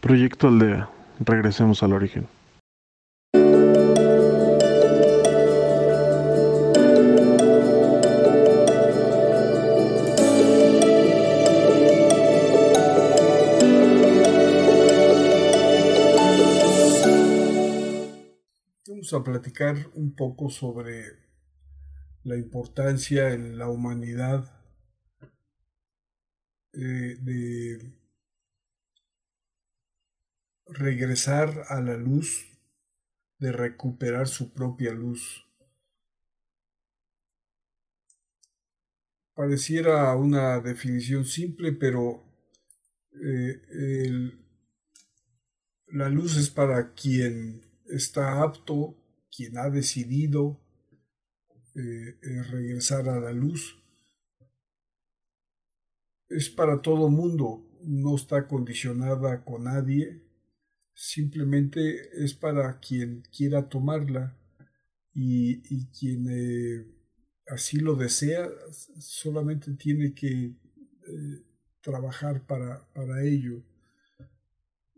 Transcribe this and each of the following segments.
Proyecto Aldea. Regresemos al origen. Vamos a platicar un poco sobre la importancia en la humanidad eh, de regresar a la luz, de recuperar su propia luz. Pareciera una definición simple, pero eh, la luz es para quien está apto, quien ha decidido eh, eh, regresar a la luz. Es para todo mundo, no está condicionada con nadie simplemente es para quien quiera tomarla y, quien eh, así lo desea, solamente tiene que eh, trabajar para, para, ello.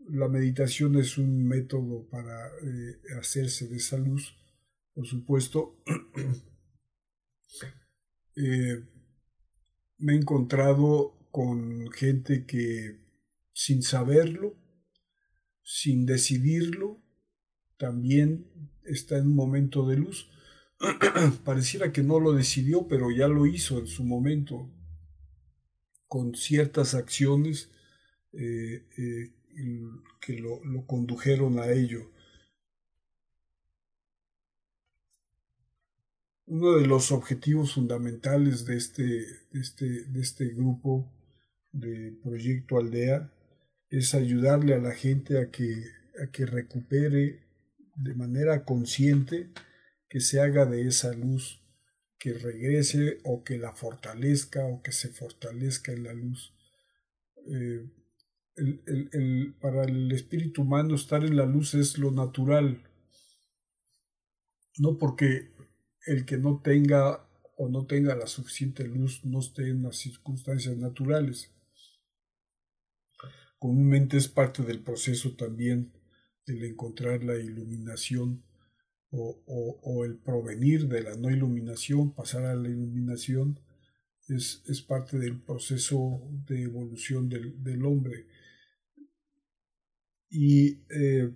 La meditación es un método para eh, hacerse de esa luz, por supuesto. me he encontrado con gente que sin saberlo sin decidirlo, también está en un momento de luz. Pareciera que no lo decidió, pero ya lo hizo en su momento, con ciertas acciones eh, eh, que lo, condujeron a ello. Uno de los objetivos fundamentales de este, de este, de este grupo de Proyecto Aldea es ayudarle a la gente a que, a que recupere de manera consciente, que se haga de esa luz, que regrese o que la fortalezca o que se fortalezca en la luz. Eh, para el espíritu humano estar en la luz es lo natural, no porque el que no tenga o no tenga la suficiente luz no esté en las circunstancias naturales comúnmente es parte del proceso también el encontrar la iluminación o, el provenir de la no iluminación, pasar a la iluminación, es, parte del proceso de evolución del, hombre. Y eh,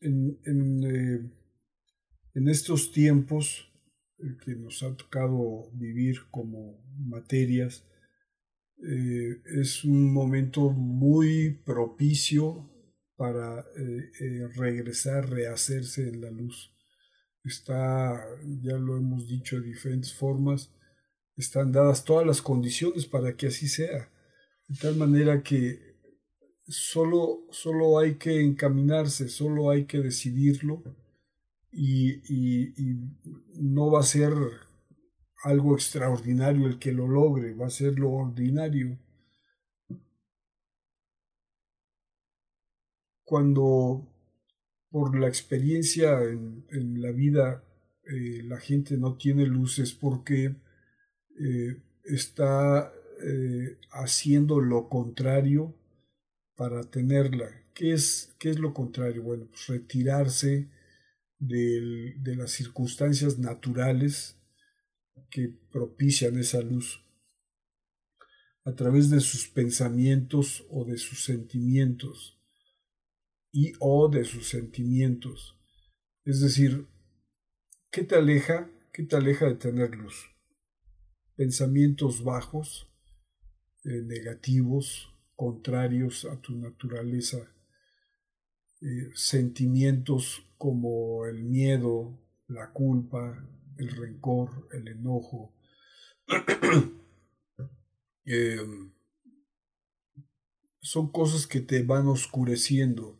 en, en, eh, en, estos tiempos eh, que nos ha tocado vivir como materias, eh, es un momento muy propicio para eh, eh, regresar, rehacerse en la luz. Está, ya lo hemos dicho de diferentes formas, están dadas todas las condiciones para que así sea. De tal manera que solo, solo hay que encaminarse, solo hay que decidirlo y, y no va a ser algo extraordinario el que lo logre, va a ser lo ordinario. Cuando por la experiencia en, la vida eh, la gente no tiene luz es porque eh, está eh, haciendo lo contrario para tenerla. ¿Qué es, qué es lo contrario? Bueno, pues retirarse de las circunstancias naturales que propician esa luz a través de sus pensamientos o de sus sentimientos y o de sus sentimientos. Es decir, ¿qué te aleja? ¿Qué te aleja de tener luz? Pensamientos bajos, eh, negativos, contrarios a tu naturaleza, eh, sentimientos como el miedo, la culpa, el rencor, el enojo. Em, son cosas que te van oscureciendo.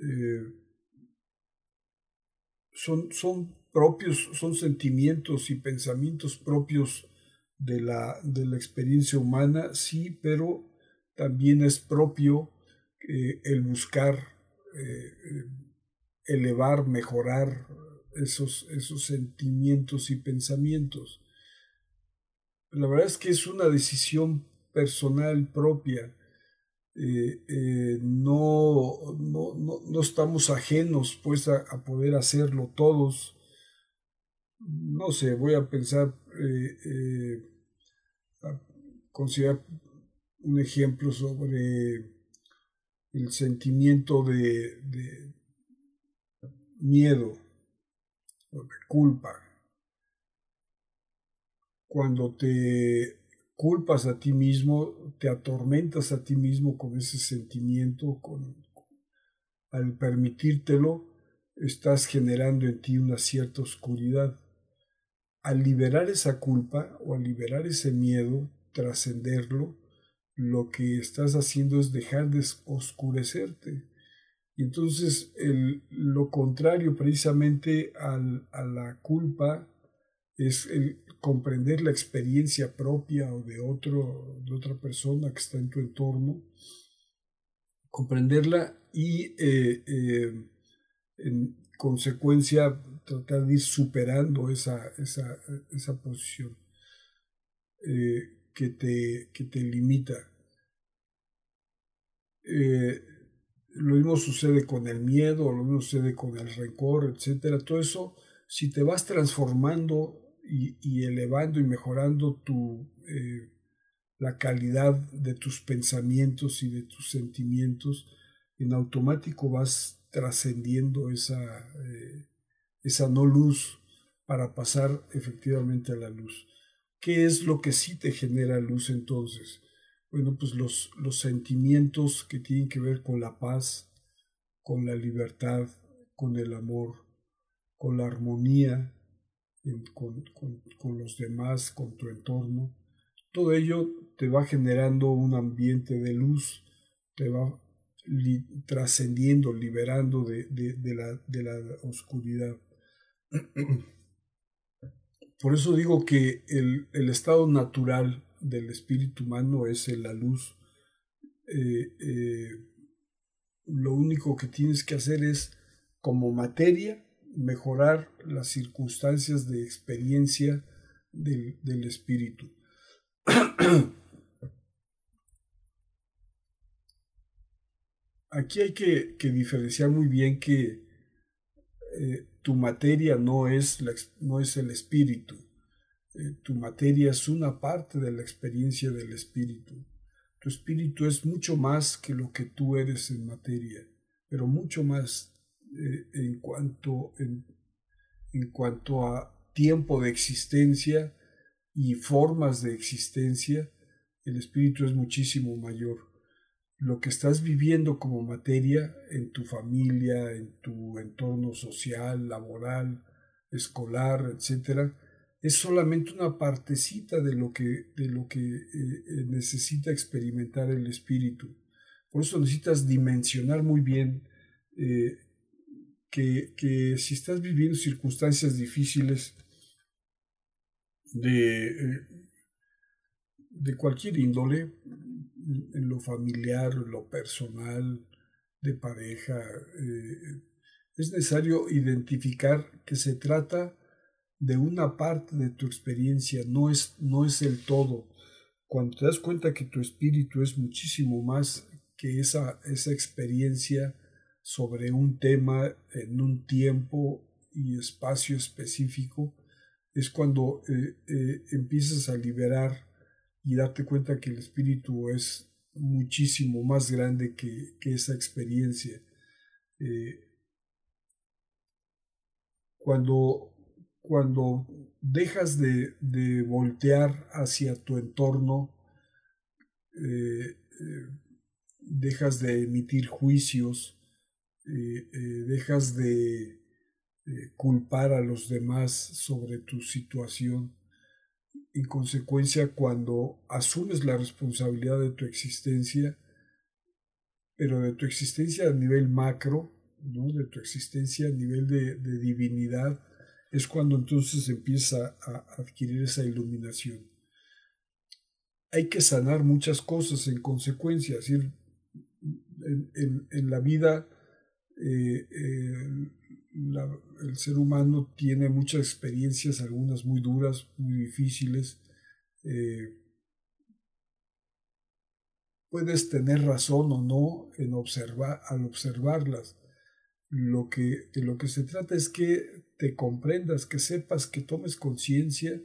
Eh, son, son propios, son sentimientos y pensamientos propios de la, de la experiencia humana, sí, pero también es propio eh, el buscar eh, elevar, mejorar, esos, esos sentimientos y pensamientos. La verdad es que es una decisión personal propia. Eh, eh, no, no estamos ajenos pues a, poder hacerlo todos. No sé, voy a pensar, eh, a considerar un ejemplo sobre el sentimiento de miedo o. Cuando te culpas a ti mismo, te atormentas a ti mismo con ese sentimiento, con, al permitírtelo, estás generando en ti una cierta oscuridad. Al liberar esa culpa o al liberar ese miedo, trascenderlo, lo que estás haciendo es dejar de oscurecerte. Y entonces lo contrario precisamente al, a la culpa es el comprender la experiencia propia o de, otro, de otra persona que está en tu entorno, comprenderla y eh, eh, en consecuencia tratar de ir superando esa, esa, esa posición eh, que, te, que te limita. Lo mismo sucede con el miedo, lo mismo sucede con el rencor, etc. Todo eso, si te vas transformando y, elevando y mejorando tu, la calidad de tus pensamientos y de tus sentimientos, en automático vas trascendiendo esa, eh, esa no luz para pasar efectivamente a la luz. ¿Qué es lo que sí te genera luz entonces? Bueno, pues los, los sentimientos que tienen que ver con la paz, con la libertad, con el amor, con la armonía con, con los demás, con tu entorno. Todo ello te va generando un ambiente de luz, te va trascendiendo, liberando de, de, la, de, la, oscuridad. Por eso digo que el, el, estado natural del espíritu humano es la luz. Eh, eh, lo único que tienes que hacer es, como materia, mejorar las circunstancias de experiencia del, del espíritu. aquí hay que, diferenciar muy bien que eh, tu materia no es, no es el espíritu. Eh, tu materia es una parte de la experiencia del espíritu. Tu espíritu es mucho más que lo que tú eres en materia, pero mucho más eh, en, cuanto, en, en cuanto a tiempo de existencia y formas de existencia, el espíritu es muchísimo mayor lo que estás viviendo como materia en tu familia, en tu entorno social, laboral, escolar, etc., es solamente una partecita de lo que, de lo que eh, eh, necesita experimentar el espíritu. Por eso necesitas dimensionar muy bien eh, que, que, si estás viviendo circunstancias difíciles de, de cualquier índole, en lo familiar, en lo personal, de pareja. Es necesario identificar que se trata de una parte de tu experiencia, no es, no es el todo. Cuando te das cuenta que tu espíritu es muchísimo más que esa, esa experiencia sobre un tema en un tiempo y espacio específico, es cuando eh, eh, empiezas a liberar y darte cuenta que el espíritu es muchísimo más grande que, esa experiencia. Eh, cuando, cuando dejas de, voltear hacia tu entorno, eh, eh, dejas de emitir juicios, dejas de culpar a los demás sobre tu situación, en consecuencia, cuando asumes la responsabilidad de tu existencia, pero de tu existencia a nivel macro, ¿no? de tu existencia a nivel de, divinidad, es cuando entonces empieza a adquirir esa iluminación. Hay que sanar muchas cosas en consecuencia, es decir, en, la vida eh, el ser humano tiene muchas experiencias, algunas muy duras, muy difíciles. Eh, puedes tener razón o no en observar, al observarlas, Lo que, de lo que se trata es que te comprendas, que sepas, que tomes conciencia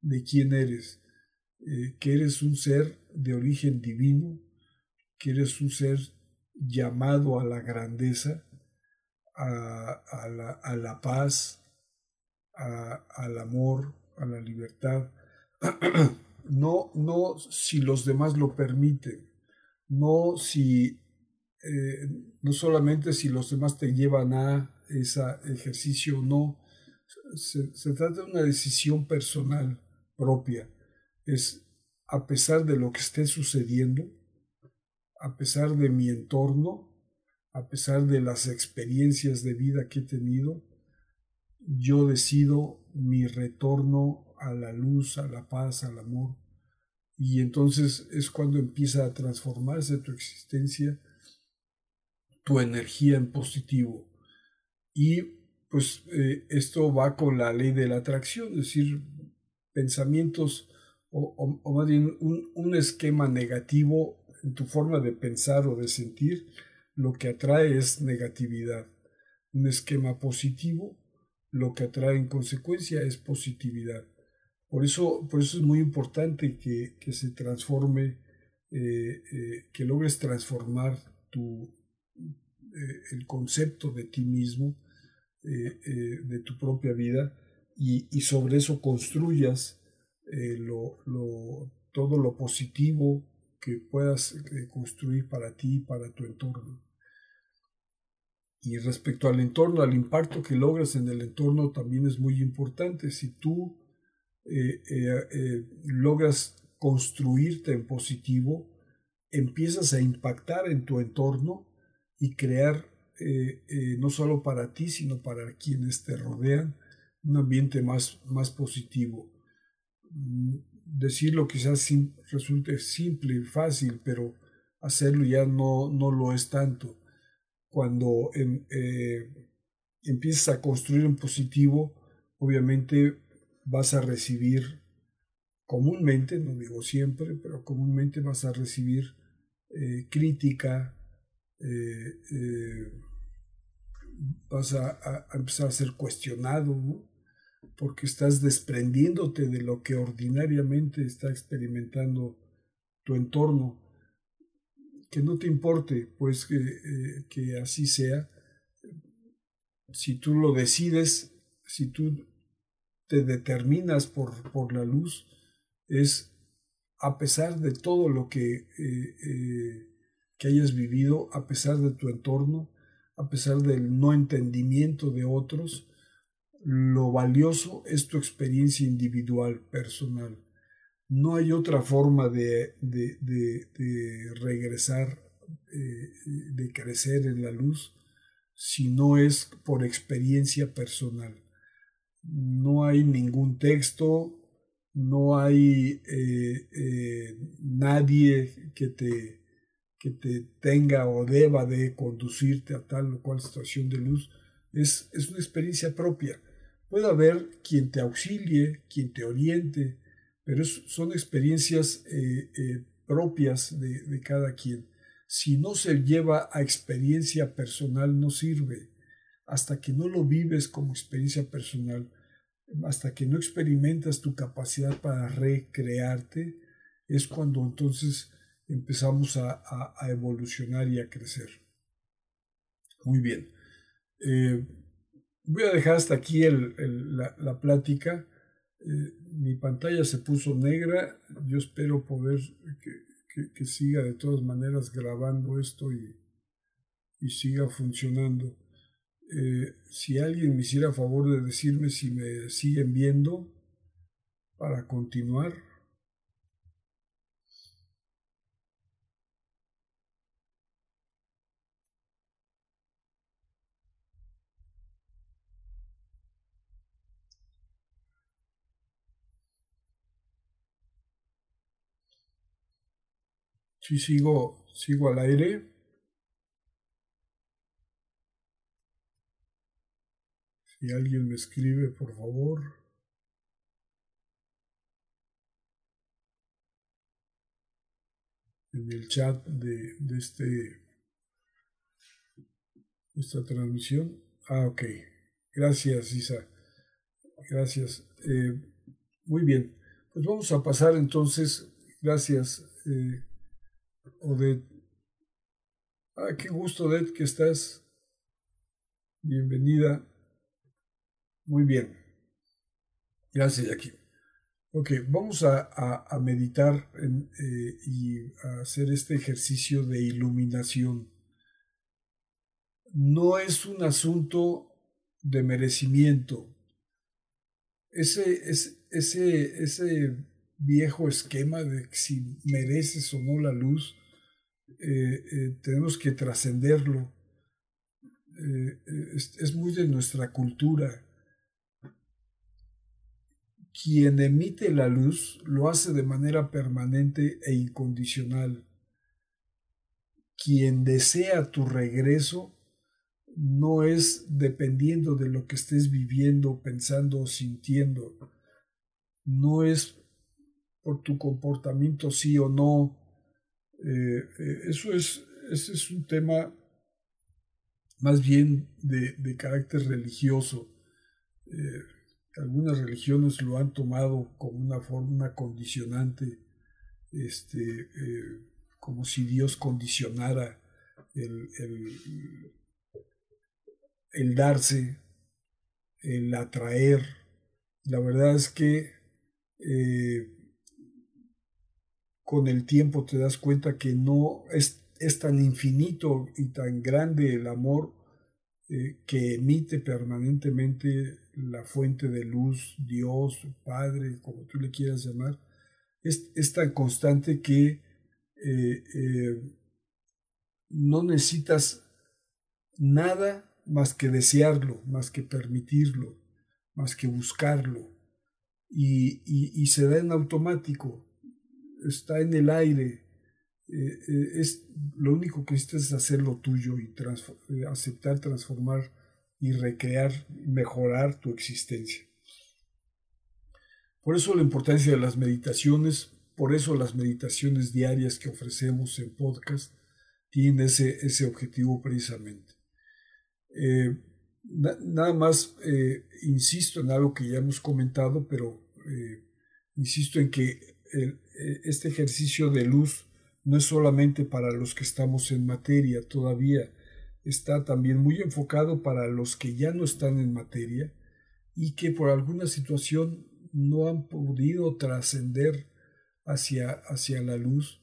de quién eres, eh, que eres un ser de origen divino, que eres un ser llamado a la grandeza, a, la, a la, paz, al amor, a la libertad. no, no si los demás lo permiten, no si eh, no solamente si los demás te llevan a ese ejercicio o no, se, se, trata de una decisión personal propia. Es a pesar de lo que esté sucediendo, a pesar de mi entorno, a pesar de las experiencias de vida que he tenido, yo decido mi retorno a la luz, a la paz, al amor. Y entonces es cuando empieza a transformarse tu existencia, tu energía en positivo. Y pues eh, esto va con la ley de la atracción, es decir, pensamientos o, más bien un, un esquema negativo en tu forma de pensar o de sentir, lo que atrae es negatividad. Un esquema positivo, lo que atrae en consecuencia es positividad. Por eso, por eso es muy importante que, que se transforme, eh, eh, que logres transformar tu, eh, el concepto de ti mismo, de tu propia vida, y, sobre eso construyas todo lo positivo que puedas construir para ti y para tu entorno. Y respecto al entorno, al impacto que logras en el entorno también es muy importante. Si tú eh, eh, eh, logras construirte en positivo, empiezas a impactar en tu entorno y crear no solo para ti, sino para quienes te rodean un ambiente más, más positivo. Mm, decirlo quizás resulte simple y fácil, pero hacerlo ya no, no lo es tanto cuando em, eh, empiezas a construir un positivo, obviamente vas a recibir comúnmente, no digo siempre, pero comúnmente vas a recibir eh, crítica, eh, vas a, empezar a ser cuestionado, porque estás desprendiéndote de lo que ordinariamente está experimentando tu entorno que no te importe, pues eh, que, así sea. Si tú lo decides, si tú te determinas por, por la luz, es a pesar de todo lo que, eh, eh, que hayas vivido, a pesar de tu entorno, a pesar del no entendimiento de otros, lo valioso es tu experiencia individual, personal. No hay otra forma de, regresar, eh, de crecer en la luz, si no es por experiencia personal. No hay ningún texto, no hay eh, eh, nadie que te, que te tenga o deba de conducirte a tal o cual situación de luz. Es, es una experiencia propia. Puede haber quien te auxilie, quien te oriente, pero son experiencias eh, eh, propias de, cada quien. Si no se lleva a experiencia personal, no sirve. Hasta que no lo vives como experiencia personal, hasta que no experimentas tu capacidad para recrearte, es cuando entonces empezamos a, evolucionar y a crecer. Muy bien. Eh, voy a dejar hasta aquí la, la plática. Eh, mi pantalla se puso negra. Yo espero poder que, siga de todas maneras grabando esto y, y siga funcionando. Eh, si alguien me hiciera favor de decirme si me siguen viendo para continuar. Si sigo, sigo al aire. Si alguien me escribe, por favor. En el chat de, de este nuestra transmisión. Ah, ok. Gracias, Isa. Gracias. Eh, muy bien. Pues vamos a pasar entonces. Gracias, eh, Odette. Ah, qué gusto, Odette, que estás. Bienvenida. Muy bien. Gracias, Jackie. Ok, vamos a, meditar eh, y a hacer este ejercicio de iluminación. No es un asunto de merecimiento. Ese, ese, ese, ese viejo esquema de si mereces o no la luz, eh, eh, tenemos que trascenderlo. es muy de nuestra cultura quien emite la luz lo hace de manera permanente e incondicional. Quien desea tu regreso no es dependiendo de lo que estés viviendo, pensando o sintiendo. No es por tu comportamiento sí o no. Eh, eso es, ese es un tema más bien de, carácter religioso. Eh, algunas religiones lo han tomado como una forma condicionante, este, eh, como si Dios condicionara el, el, darse, el atraer. La verdad es que con el tiempo te das cuenta que no es, es tan infinito y tan grande el amor eh, que emite permanentemente la fuente de luz, Dios, Padre, como tú le quieras llamar, es, tan constante que eh, eh, no necesitas nada más que desearlo, más que permitirlo, más que buscarlo. Y, se da en automático, está en el aire. Eh, es lo único que necesitas es hacer lo tuyo y aceptar, transformar y recrear, mejorar tu existencia. Por eso la importancia de las meditaciones, por eso las meditaciones diarias que ofrecemos en podcast tienen ese, ese objetivo precisamente. Eh, nada más eh, insisto en algo que ya hemos comentado, pero eh, insisto en que este ejercicio de luz no es solamente para los que estamos en materia todavía, está también muy enfocado para los que ya no están en materia y que por alguna situación no han podido trascender hacia, hacia la luz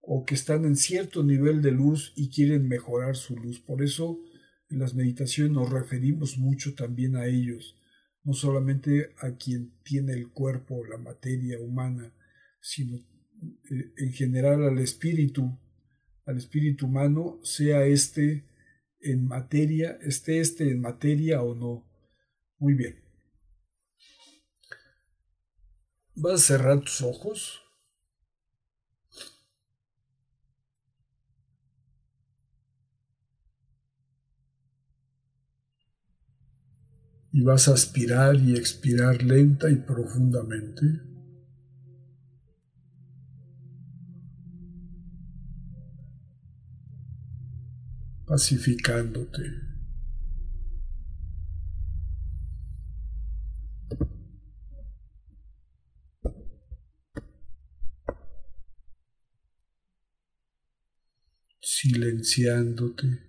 o que están en cierto nivel de luz y quieren mejorar su luz. Por eso en las meditaciones nos referimos mucho también a ellos, no solamente a quien tiene el cuerpo, la materia humana, sino eh, en general al espíritu, al espíritu humano, sea este en materia, esté este en materia o no. Muy bien. Vas a cerrar tus ojos. Y vas a aspirar y expirar lenta y profundamente. Pacificándote. silenciándote.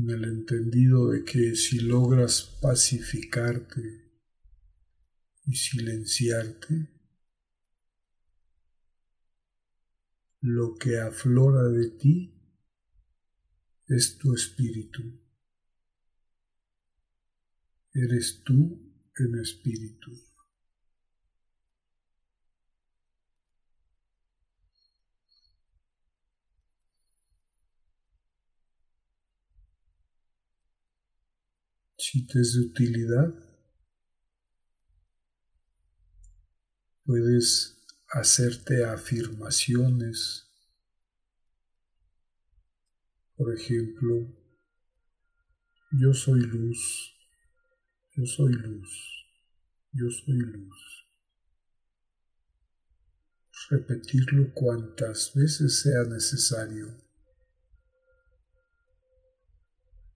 En el entendido de que si logras pacificarte y silenciarte, lo que aflora de ti es tu espíritu. Eres tú en espíritu. Si te es de utilidad, puedes hacerte afirmaciones. Por ejemplo, Yo soy luz, yo soy luz, yo soy luz. Repetirlo cuantas veces sea necesario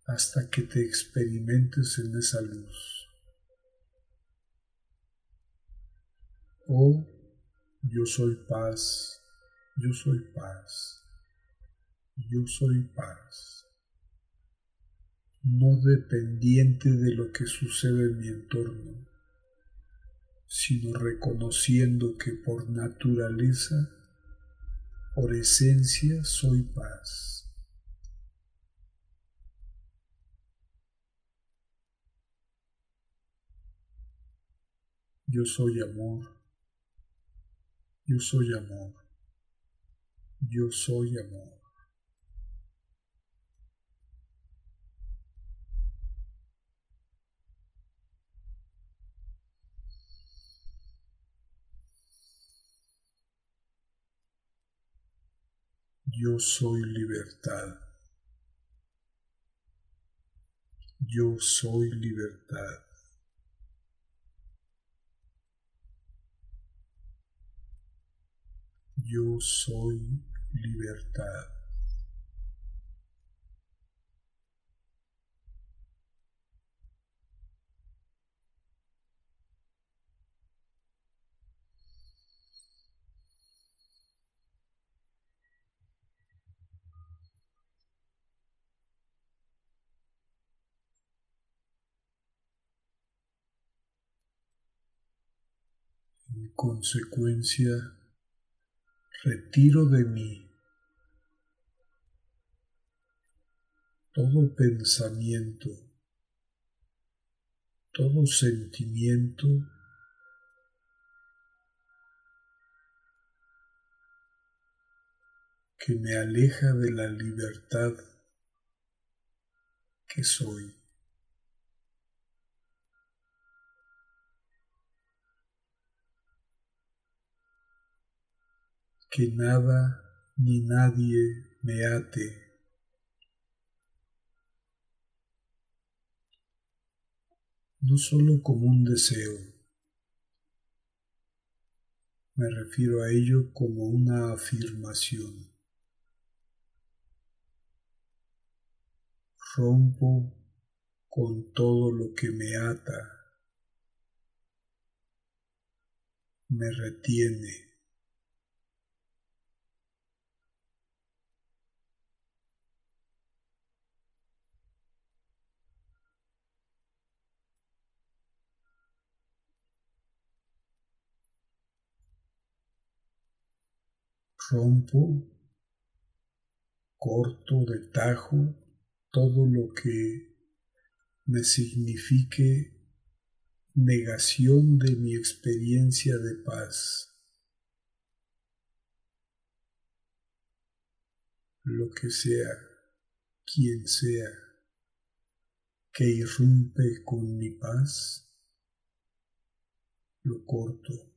hasta que te experimentes en esa luz. Oh, yo soy paz, yo soy paz, yo soy paz, no dependiente de lo que sucede en mi entorno, sino reconociendo que por naturaleza, por esencia, soy paz. Yo soy amor. Yo soy amor. Yo soy amor. Yo soy libertad. Yo soy libertad. Yo soy libertad. En consecuencia, retiro de mí todo pensamiento, todo sentimiento que me aleja de la libertad que soy. Que nada ni nadie me ate. No solo como un deseo, me refiero a ello como una afirmación. Rompo con todo lo que me ata, me retiene. Rompo, corto de tajo todo lo que me signifique negación de mi experiencia de paz. Lo que sea, quien sea, que irrumpe con mi paz, lo corto.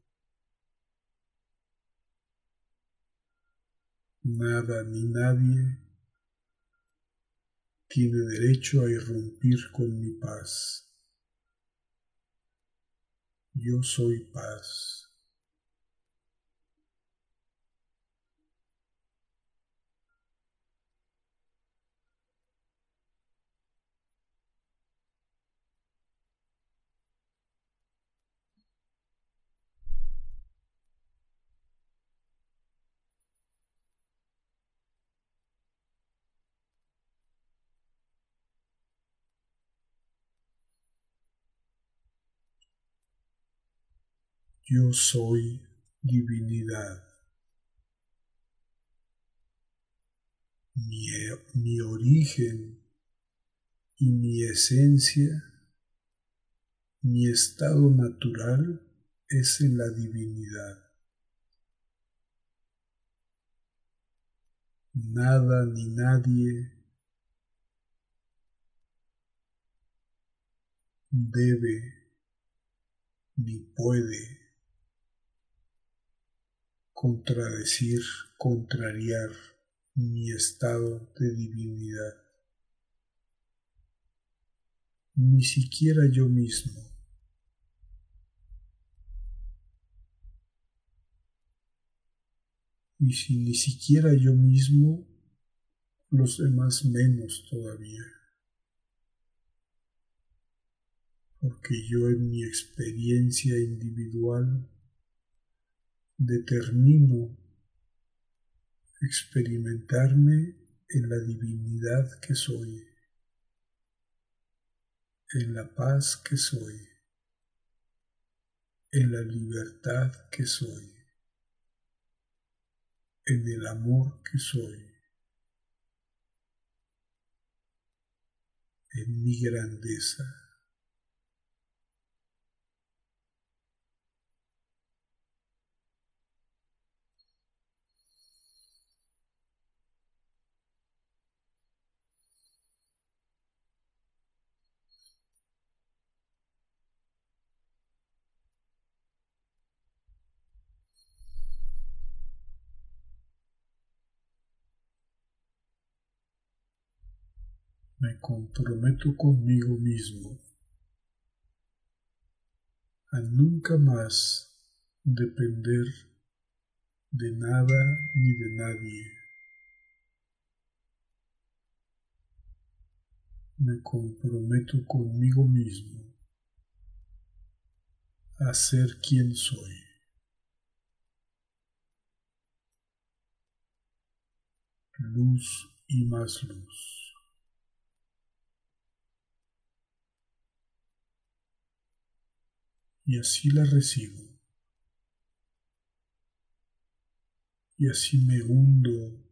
Nada ni nadie tiene derecho a irrumpir con mi paz. Yo soy paz. Yo soy divinidad. Mi, origen y mi esencia, mi estado natural es en la divinidad. Nada ni nadie debe ni puede contradecir, contrariar mi estado de divinidad. ni siquiera yo mismo. Y si ni siquiera yo mismo, los demás menos todavía. Porque yo en mi experiencia individual determino experimentarme en la divinidad que soy, en la paz que soy, en la libertad que soy, en el amor que soy, en mi grandeza. Me comprometo conmigo mismo a nunca más depender de nada ni de nadie. Me comprometo conmigo mismo a ser quien soy. Luz y más luz. Y así la recibo. Y así me hundo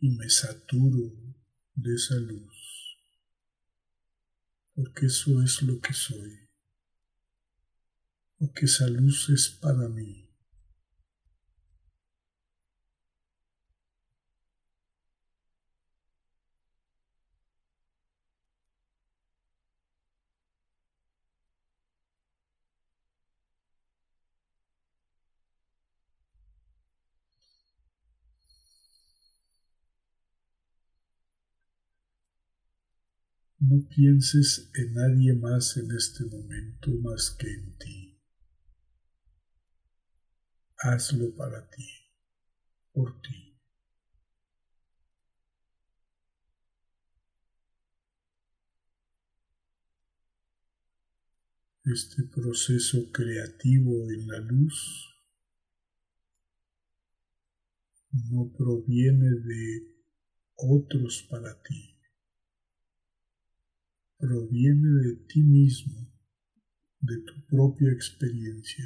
y me saturo de esa luz, porque eso es lo que soy, porque esa luz es para mí. No pienses en nadie más en este momento más que en ti. Hazlo para ti, por ti. Este proceso creativo en la luz no proviene de otros para ti proviene de ti mismo, de tu propia experiencia.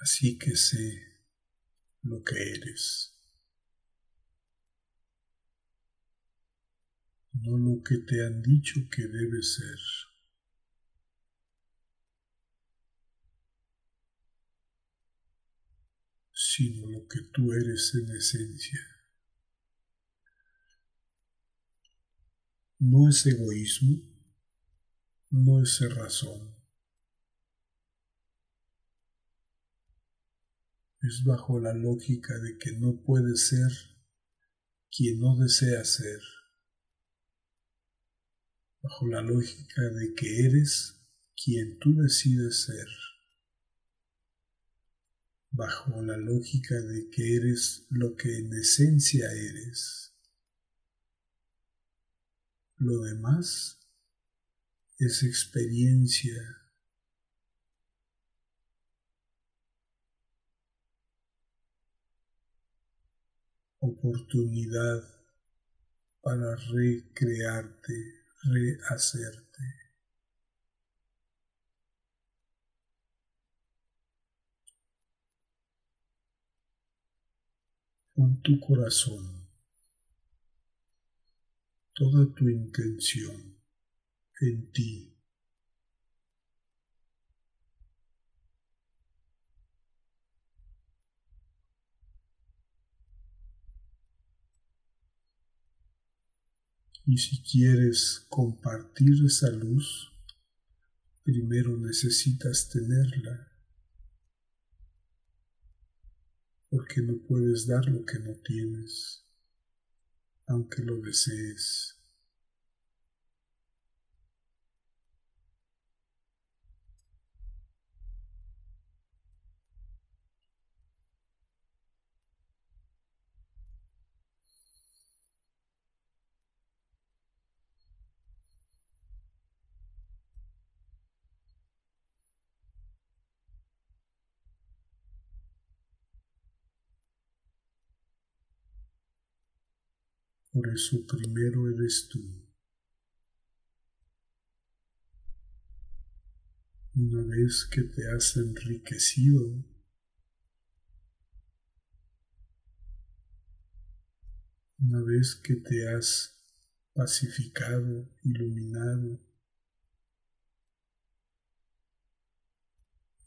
Así que sé lo que eres. No lo que te han dicho que debe ser. sino lo que tú eres en esencia. No es egoísmo, no es razón. Es bajo la lógica de que no puede ser quien no desea ser bajo la lógica de que eres quien tú decides ser, bajo la lógica de que eres lo que en esencia eres. Lo demás es experiencia. oportunidad para recrearte rehacerte. Con tu corazón, toda tu intención en ti. Y si quieres compartir esa luz, primero necesitas tenerla, porque no puedes dar lo que no tienes, aunque lo desees. Por eso primero eres tú. Una vez que te has enriquecido, una vez que te has pacificado, iluminado,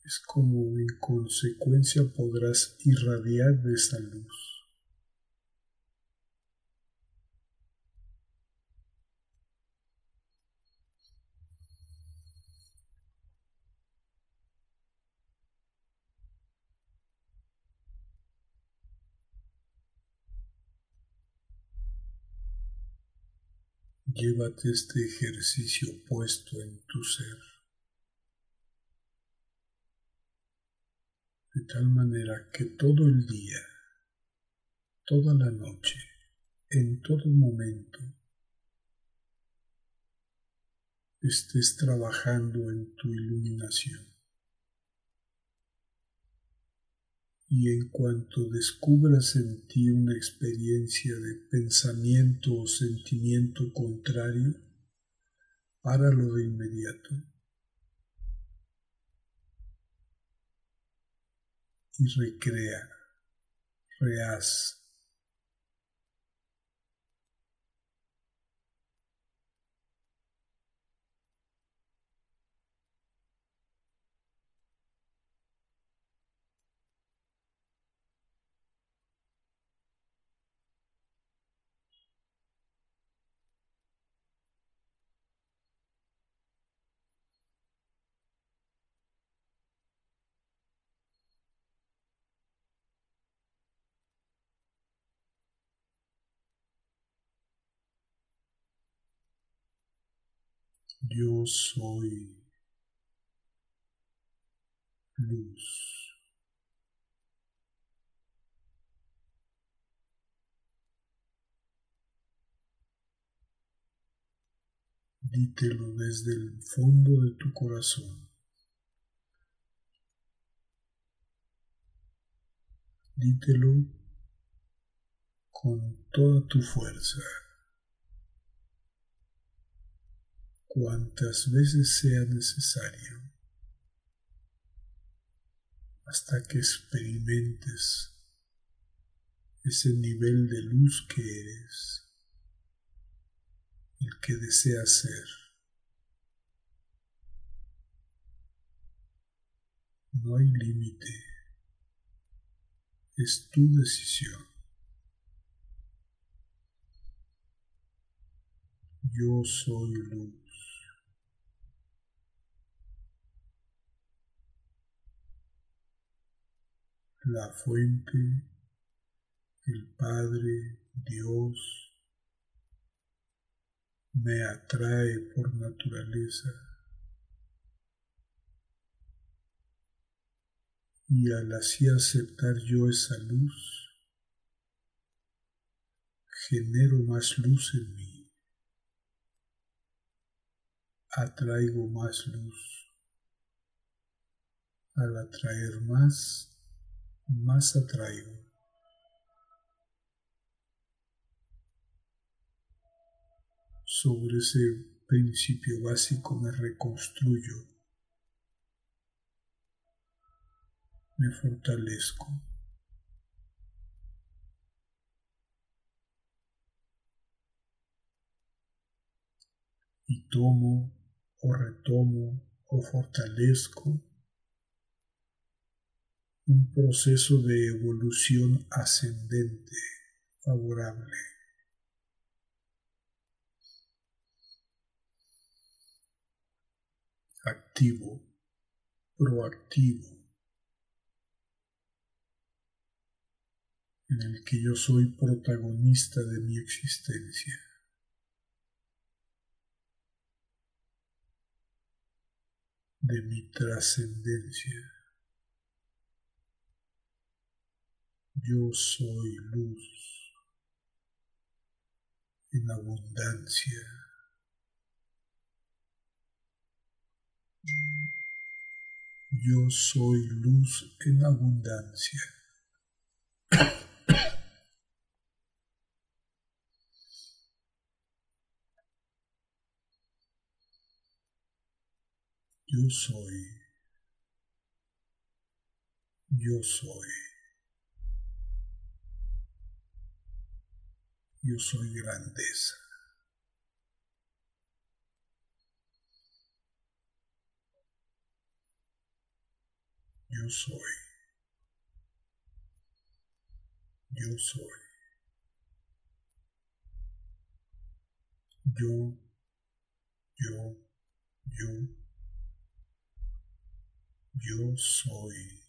es como en consecuencia podrás irradiar de esa luz. Llévate este ejercicio puesto en tu ser. De tal manera que todo el día, toda la noche, en todo momento, estés trabajando en tu iluminación. Y en cuanto descubras en ti una experiencia de pensamiento o sentimiento contrario, páralo de inmediato. Y recrea, rehaz Yo soy luz. Dítelo desde el fondo de tu corazón. Dítelo con toda tu fuerza. Cuantas veces sea necesario hasta que experimentes ese nivel de luz que eres, el que deseas ser. No hay límite, es tu decisión. Yo soy luz. La fuente, el Padre, Dios, me atrae por naturaleza. Y al así aceptar yo esa luz, genero más luz en mí, atraigo más luz. Al atraer más, más atraigo. Sobre ese principio básico me reconstruyo, me fortalezco. Y tomo o retomo o fortalezco un proceso de evolución ascendente favorable. Activo, proactivo, en el que yo soy protagonista de mi existencia. de mi trascendencia. Yo soy luz en abundancia. Yo soy luz en abundancia. Yo soy. Yo soy. Yo soy grandeza. Yo soy. Yo soy. Yo, yo, yo, yo soy.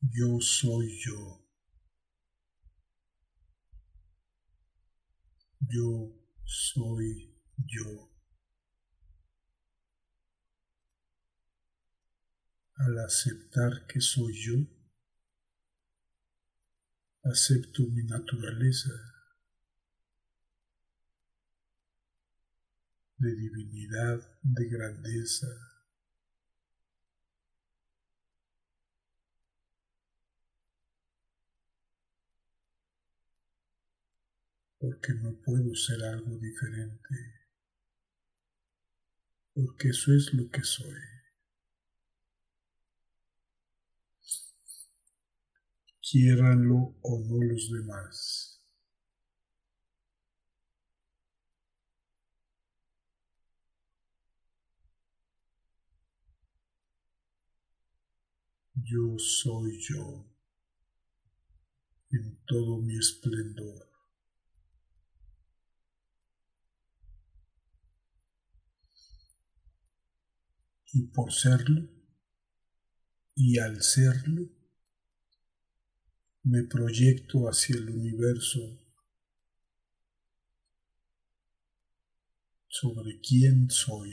Yo soy yo. Yo soy yo. Al aceptar que soy yo, acepto mi naturaleza de divinidad, de grandeza. Porque no puedo ser algo diferente. Porque eso es lo que soy. Quiéranlo o no los demás. yo soy yo en todo mi esplendor. Y por serlo, y al serlo, me proyecto hacia el universo sobre quién soy.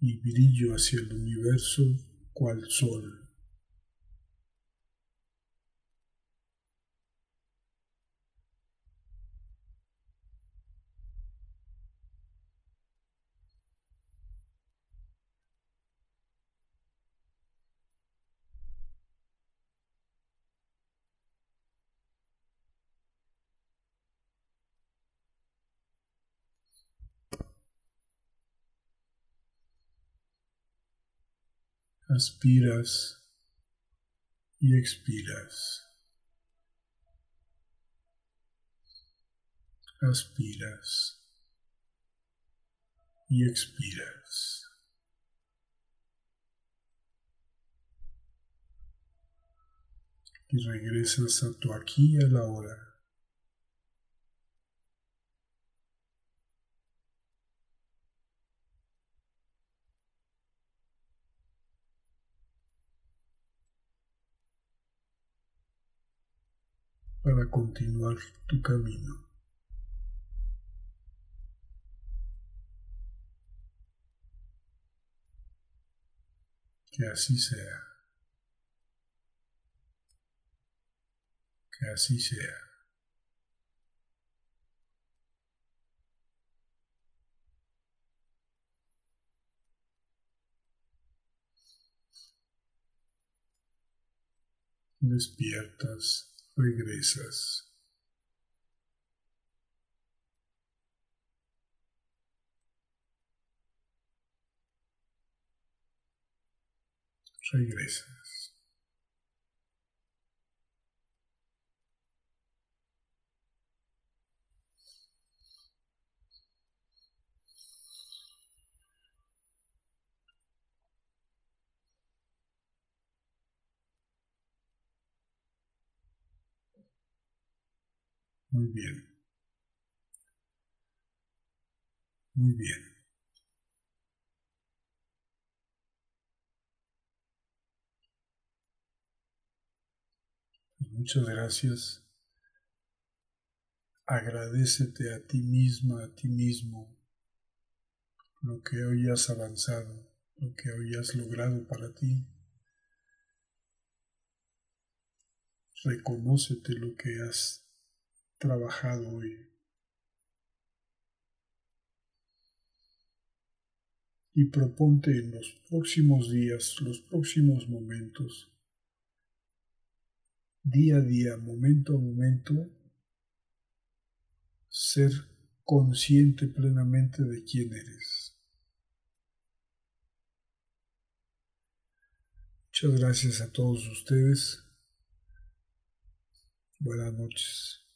y brillo hacia el universo cual sol. Aspiras y expiras. Aspiras y expiras. Y regresas a tu aquí y a la hora. para continuar tu camino. Que así sea. Que así sea. Despiertas regresas. Regresas. Muy bien. Muy bien. Muchas gracias. Agradecete a ti misma, a ti mismo, lo que hoy has avanzado, lo que hoy has logrado para ti. Reconócete lo que has trabajado hoy. Y proponte en los próximos días, los próximos momentos, día a día, momento a momento, ser consciente plenamente de quién eres. Muchas gracias a todos ustedes. Buenas noches.